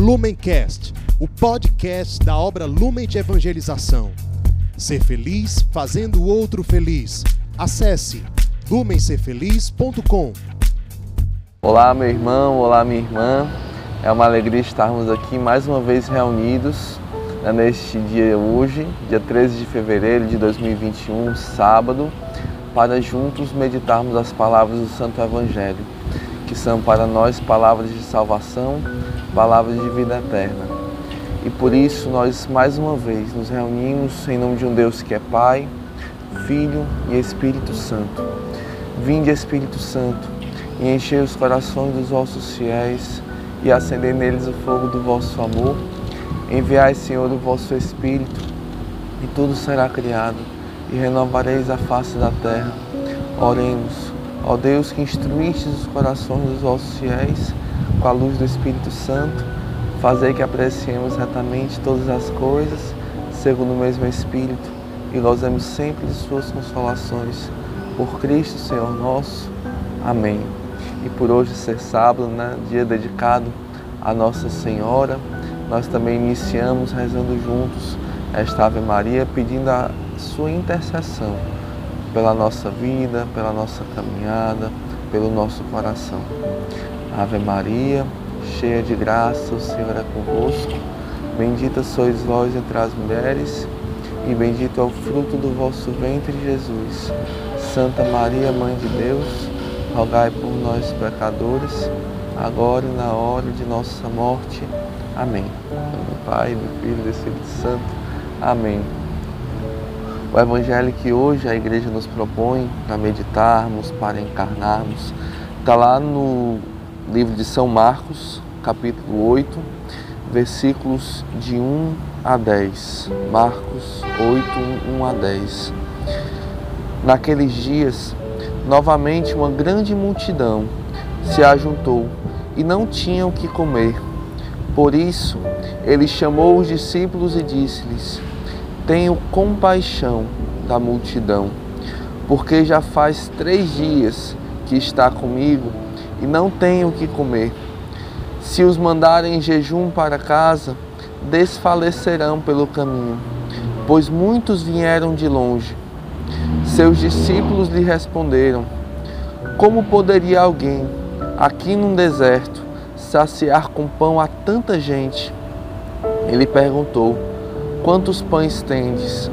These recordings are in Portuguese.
Lumencast, o podcast da obra Lumen de Evangelização. Ser feliz fazendo o outro feliz. Acesse lumencerfeliz.com. Olá, meu irmão, olá, minha irmã. É uma alegria estarmos aqui mais uma vez reunidos né, neste dia hoje, dia 13 de fevereiro de 2021, sábado, para juntos meditarmos as palavras do Santo Evangelho, que são para nós palavras de salvação, palavras de vida eterna. E por isso nós mais uma vez nos reunimos em nome de um Deus que é Pai, Filho e Espírito Santo. Vinde, Espírito Santo, e enchei os corações dos vossos fiéis e acendei neles o fogo do vosso amor. Enviai, Senhor, o vosso Espírito, e tudo será criado, e renovareis a face da terra. Oremos, ó Deus que instruístes os corações dos vossos fiéis com a luz do Espírito Santo, fazei que apreciemos retamente todas as coisas, segundo o mesmo Espírito, e gozemos sempre de suas consolações. Por Cristo, Senhor nosso. Amém. E por hoje ser sábado, né, dia dedicado a Nossa Senhora, nós também iniciamos rezando juntos esta Ave Maria, pedindo a sua intercessão pela nossa vida, pela nossa caminhada, pelo nosso coração. Ave Maria, cheia de graça, o Senhor é convosco. Bendita sois vós entre as mulheres, e bendito é o fruto do vosso ventre, Jesus. Santa Maria, Mãe de Deus, rogai por nós, pecadores, agora e na hora de nossa morte. Amém. Do Pai, do Filho e do Espírito Santo. Amém. O Evangelho que hoje a igreja nos propõe para meditarmos, para encarnarmos, está lá no livro de São Marcos, capítulo 8, versículos de 1 a 10. Marcos 8, 1 a 10. Naqueles dias, novamente uma grande multidão se ajuntou e não tinham o que comer. Por isso, ele chamou os discípulos e disse-lhes: Tenho compaixão da multidão, porque já faz três dias que está comigo e não tenho o que comer. Se os mandarem em jejum para casa, desfalecerão pelo caminho, pois muitos vieram de longe. Seus discípulos lhe responderam: Como poderia alguém, aqui num deserto, saciar com pão a tanta gente? Ele perguntou: Quantos pães tendes?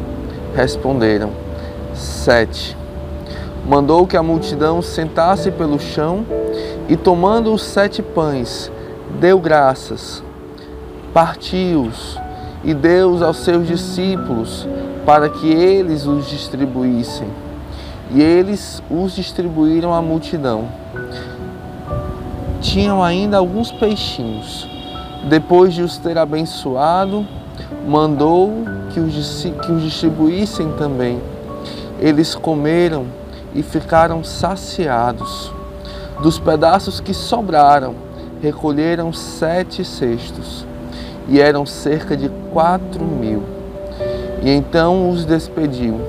Responderam: Sete. Mandou que a multidão sentasse pelo chão e, tomando os sete pães, deu graças, partiu-os e deu-os aos seus discípulos para que eles os distribuíssem. E eles os distribuíram à multidão. Tinham ainda alguns peixinhos. Depois de os ter abençoado, mandou que os, que os distribuíssem também. Eles comeram e ficaram saciados. Dos pedaços que sobraram, recolheram sete cestos, e eram cerca de quatro mil. E então os despediu.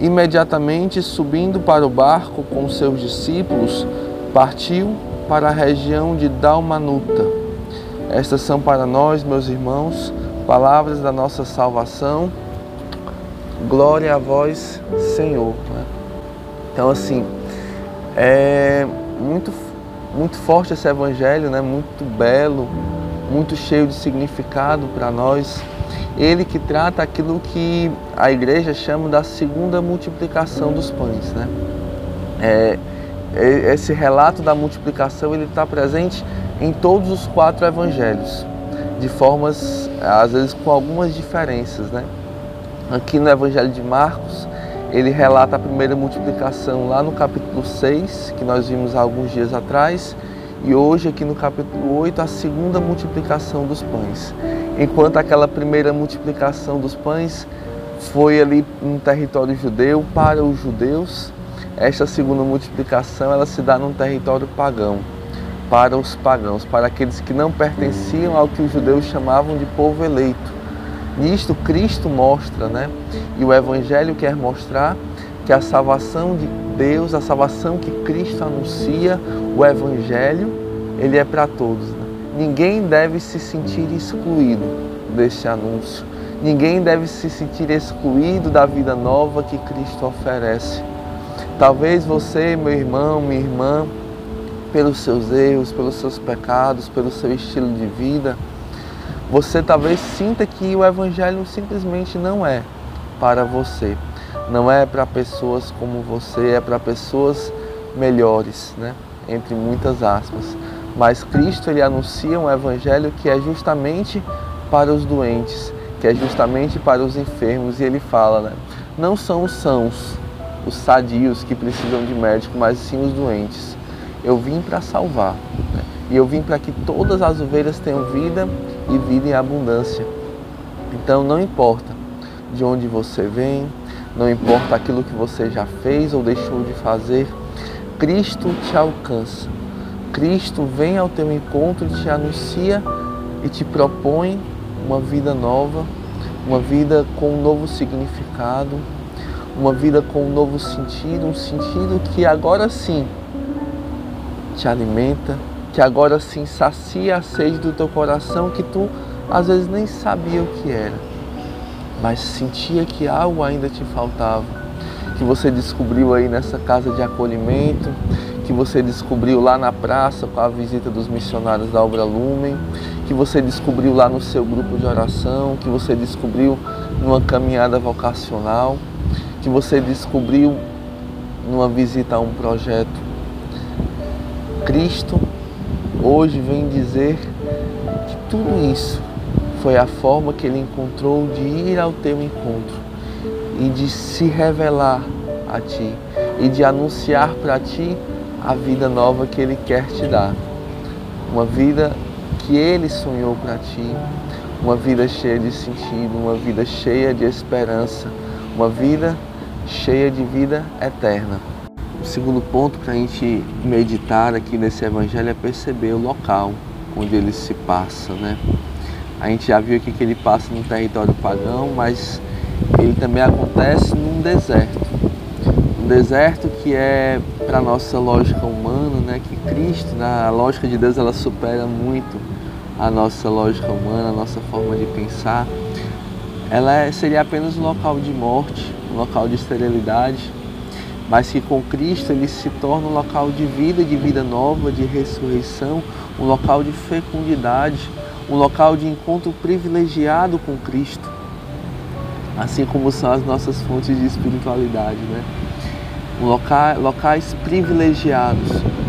Imediatamente subindo para o barco com seus discípulos, partiu para a região de Dalmanuta. Estas são para nós, meus irmãos, palavras da nossa salvação. Glória a vós, Senhor. Então, assim, é muito, muito forte esse evangelho, né? muito belo, muito cheio de significado para nós. Ele que trata aquilo que a igreja chama da segunda multiplicação dos pães. Né? É, esse relato da multiplicação ele está presente em todos os quatro evangelhos, de formas, às vezes com algumas diferenças. Né? Aqui no evangelho de Marcos, ele relata a primeira multiplicação lá no capítulo 6, que nós vimos há alguns dias atrás, e hoje aqui no capítulo 8, a segunda multiplicação dos pães. Enquanto aquela primeira multiplicação dos pães foi ali no território judeu para os judeus, esta segunda multiplicação ela se dá num território pagão, para os pagãos, para aqueles que não pertenciam ao que os judeus chamavam de povo eleito Nisto Cristo mostra, né? E o Evangelho quer mostrar que a salvação de Deus, a salvação que Cristo anuncia, o Evangelho, ele é para todos. Né? ninguém deve se sentir excluído deste anúncio. Ninguém deve se sentir excluído da vida nova que Cristo oferece. Talvez você, meu irmão, minha irmã, pelos seus erros, pelos seus pecados, pelo seu estilo de vida, você talvez sinta que o Evangelho simplesmente não é para você. Não é para pessoas como você, é para pessoas melhores, né? entre muitas aspas. Mas Cristo ele anuncia um evangelho que é justamente para os doentes, que é justamente para os enfermos, e ele fala, né? Não são os sãos, os sadios que precisam de médico, mas sim os doentes. Eu vim para salvar. Né? E eu vim para que todas as ovelhas tenham vida e vida em abundância. Então não importa de onde você vem, não importa aquilo que você já fez ou deixou de fazer, Cristo te alcança. Cristo vem ao teu encontro te anuncia e te propõe uma vida nova, uma vida com um novo significado, uma vida com um novo sentido, um sentido que agora sim te alimenta, que agora sim sacia a sede do teu coração que tu às vezes nem sabia o que era, mas sentia que algo ainda te faltava, que você descobriu aí nessa casa de acolhimento, que você descobriu lá na praça com a visita dos missionários da Obra Lumen, que você descobriu lá no seu grupo de oração, que você descobriu numa caminhada vocacional, que você descobriu numa visita a um projeto. Cristo hoje vem dizer que tudo isso foi a forma que ele encontrou de ir ao teu encontro e de se revelar a ti e de anunciar para ti a vida nova que ele quer te dar. Uma vida que ele sonhou para ti, uma vida cheia de sentido, uma vida cheia de esperança, uma vida cheia de vida eterna. Segundo ponto para a gente meditar aqui nesse evangelho é perceber o local onde ele se passa, né? A gente já viu aqui que ele passa no território pagão, mas ele também acontece num deserto. Um deserto que é para nossa lógica humana, né? Que Cristo, na lógica de Deus, ela supera muito a nossa lógica humana, a nossa forma de pensar. Ela é, seria apenas um local de morte, um local de esterilidade, mas que com Cristo ele se torna um local de vida, de vida nova, de ressurreição, um local de fecundidade, um local de encontro privilegiado com Cristo, assim como são as nossas fontes de espiritualidade, né? Loca, locais privilegiados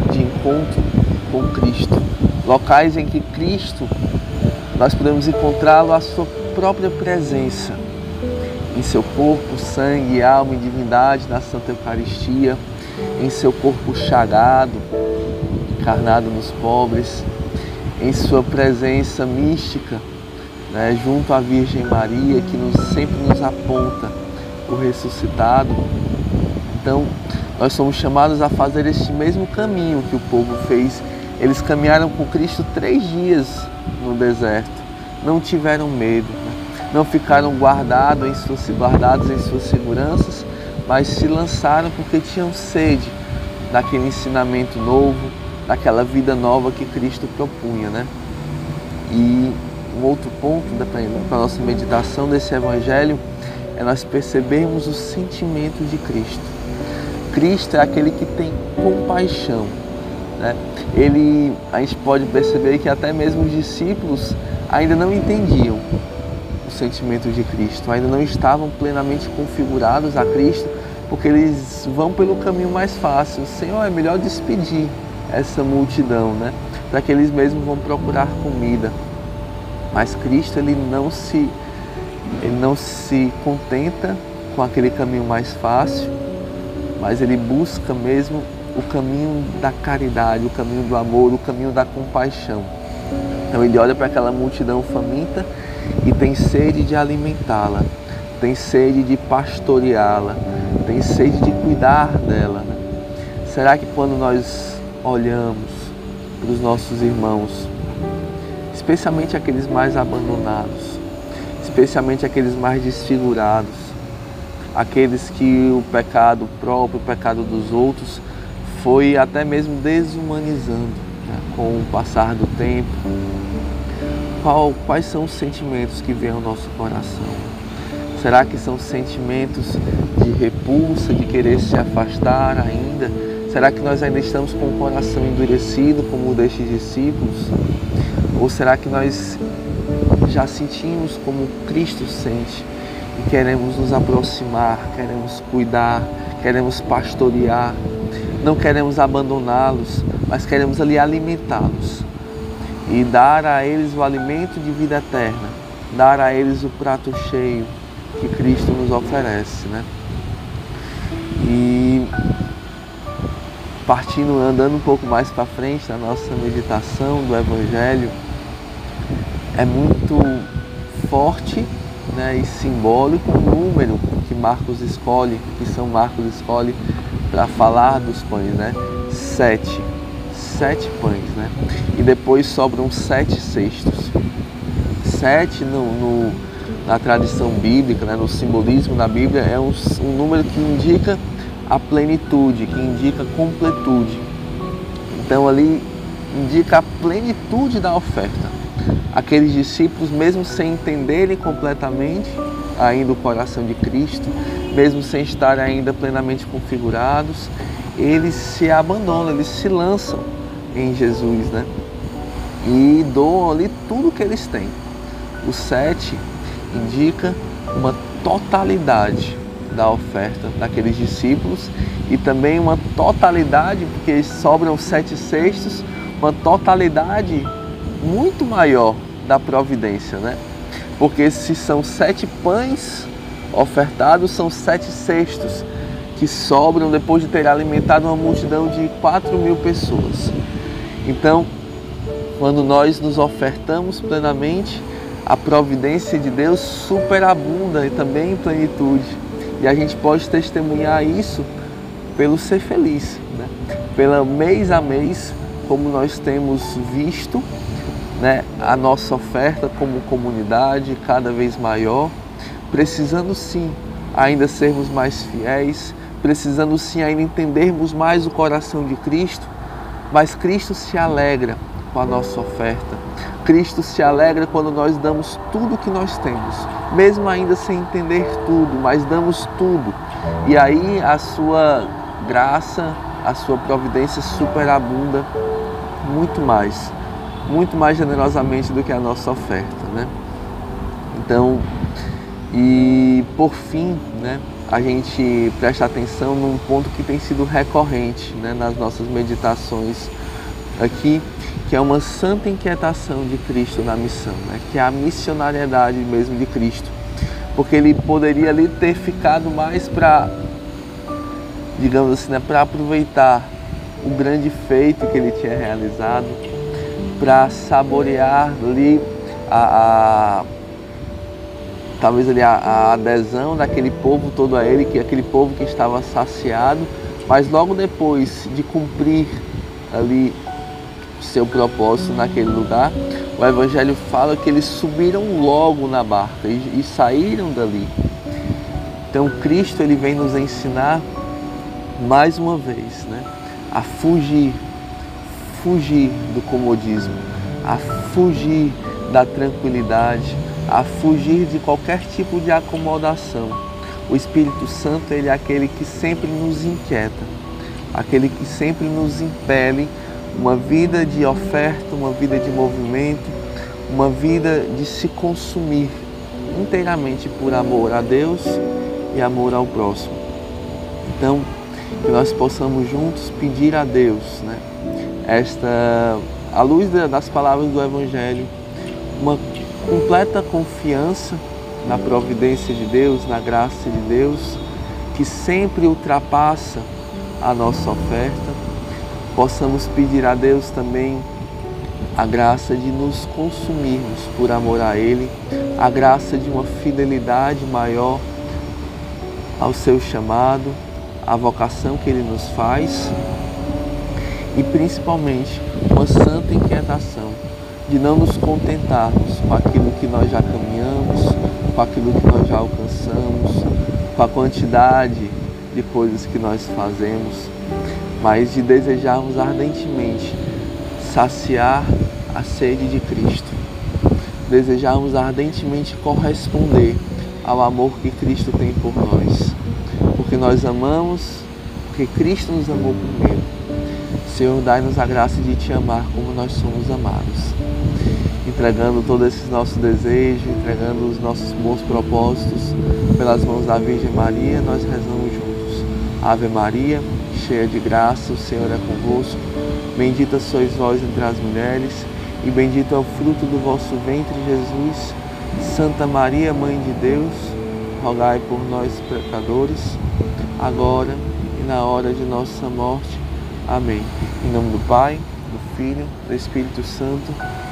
de encontro com Cristo, locais em que Cristo nós podemos encontrá-lo a sua própria presença em seu corpo, sangue, alma e divindade na Santa Eucaristia, em seu corpo chagado, encarnado nos pobres, em sua presença mística, né, junto à Virgem Maria, que nos, sempre nos aponta o ressuscitado. Então, nós somos chamados a fazer este mesmo caminho que o povo fez. Eles caminharam com Cristo três dias no deserto, não tiveram medo, não ficaram guardados em suas, guardados em suas seguranças, mas se lançaram porque tinham sede daquele ensinamento novo, daquela vida nova que Cristo propunha, né? E um outro ponto para a nossa meditação desse Evangelho é nós percebermos o sentimento de Cristo. Cristo é aquele que tem compaixão. Né? Ele, a gente pode perceber que até mesmo os discípulos ainda não entendiam sentimento de Cristo, ainda não estavam plenamente configurados a Cristo, porque eles vão pelo caminho mais fácil. Senhor, é melhor despedir essa multidão, né? Para que eles mesmos vão procurar comida. Mas Cristo ele não se ele não se contenta com aquele caminho mais fácil, mas ele busca mesmo o caminho da caridade, o caminho do amor, o caminho da compaixão. Então ele olha para aquela multidão faminta e tem sede de alimentá-la, tem sede de pastoreá-la, tem sede de cuidar dela. Né? Será que quando nós olhamos para os nossos irmãos, especialmente aqueles mais abandonados, especialmente aqueles mais desfigurados, aqueles que o pecado próprio, o pecado dos outros, foi até mesmo desumanizando, né, com o passar do tempo, qual, quais são os sentimentos que vêm ao nosso coração? Será que são sentimentos de repulsa, de querer se afastar ainda? Será que nós ainda estamos com o coração endurecido como o destes discípulos? Ou será que nós já sentimos como Cristo sente e queremos nos aproximar, queremos cuidar, queremos pastorear, não queremos abandoná-los, mas queremos ali alimentá-los e dar a eles o alimento de vida eterna, dar a eles o prato cheio que Cristo nos oferece, né? E partindo, andando um pouco mais para frente na nossa meditação do Evangelho, é muito forte né, e simbólico o número que Marcos escolhe, que São Marcos escolhe para falar dos pães, né? Sete. Sete pães, né? E depois sobram sete cestos. Sete no, no na tradição bíblica, né, no simbolismo da Bíblia, é um, um número que indica a plenitude, que indica completude. Então ali indica a plenitude da oferta. Aqueles discípulos, mesmo sem entenderem completamente ainda o coração de Cristo, mesmo sem estar ainda plenamente configurados, eles se abandonam, eles se lançam em Jesus, né? E doam ali tudo que eles têm. O sete indica uma totalidade da oferta daqueles discípulos e também uma totalidade, porque sobram sete cestos, uma totalidade muito maior da providência, né? Porque se são sete pães ofertados, são sete cestos que sobram depois de ter alimentado uma multidão de quatro mil pessoas. Então, quando nós nos ofertamos plenamente, a providência de Deus superabunda e também em plenitude. E a gente pode testemunhar isso pelo ser feliz, né? pela mês a mês, como nós temos visto né, a nossa oferta como comunidade cada vez maior, precisando sim ainda sermos mais fiéis, precisando sim ainda entendermos mais o coração de Cristo, mas Cristo se alegra com a nossa oferta. Cristo se alegra quando nós damos tudo o que nós temos, mesmo ainda sem entender tudo, mas damos tudo. E aí a sua graça, a sua providência superabunda muito mais, muito mais generosamente do que a nossa oferta, né? Então, e por fim, né, a gente presta atenção num ponto que tem sido recorrente né, nas nossas meditações aqui, que é uma santa inquietação de Cristo na missão, né? que é a missionariedade mesmo de Cristo. Porque ele poderia ali ter ficado mais para, digamos assim, né, para aproveitar o grande feito que ele tinha realizado, para saborear ali a, a talvez ali a, a, adesão daquele povo todo a ele, que aquele povo que estava saciado, mas logo depois de cumprir ali seu propósito naquele lugar, o Evangelho fala que eles subiram logo na barca e, e saíram dali. Então Cristo ele vem nos ensinar mais uma vez, né, a fugir, fugir do comodismo, a fugir da tranquilidade, a fugir de qualquer tipo de acomodação. O Espírito Santo ele é aquele que sempre nos inquieta, aquele que sempre nos impele uma vida de oferta, uma vida de movimento, uma vida de se consumir inteiramente por amor a Deus e amor ao próximo. Então, que nós possamos juntos pedir a Deus, né, esta, à luz das palavras do Evangelho, uma completa confiança na providência de Deus, na graça de Deus, que sempre ultrapassa a nossa oferta. Possamos pedir a Deus também a graça de nos consumirmos por amor a Ele, a graça de uma fidelidade maior ao seu chamado, à vocação que Ele nos faz. E principalmente uma santa inquietação de não nos contentarmos com aquilo que nós já caminhamos, com aquilo que nós já alcançamos, com a quantidade de coisas que nós fazemos, mas de desejarmos ardentemente saciar a sede de Cristo. Desejamos ardentemente corresponder ao amor que Cristo tem por nós, porque nós amamos, porque Cristo nos amou primeiro. Senhor, dai-nos a graça de te amar como nós somos amados. Entregando todos esses nossos desejos, entregando os nossos bons propósitos pelas mãos da Virgem Maria, nós rezamos juntos. Ave Maria, cheia de graça, o Senhor é convosco. Bendita sois vós entre as mulheres, e bendito é o fruto do vosso ventre, Jesus. Santa Maria, Mãe de Deus, rogai por nós, pecadores, agora e na hora de nossa morte. Amém. Em nome do Pai, do Filho, do Espírito Santo.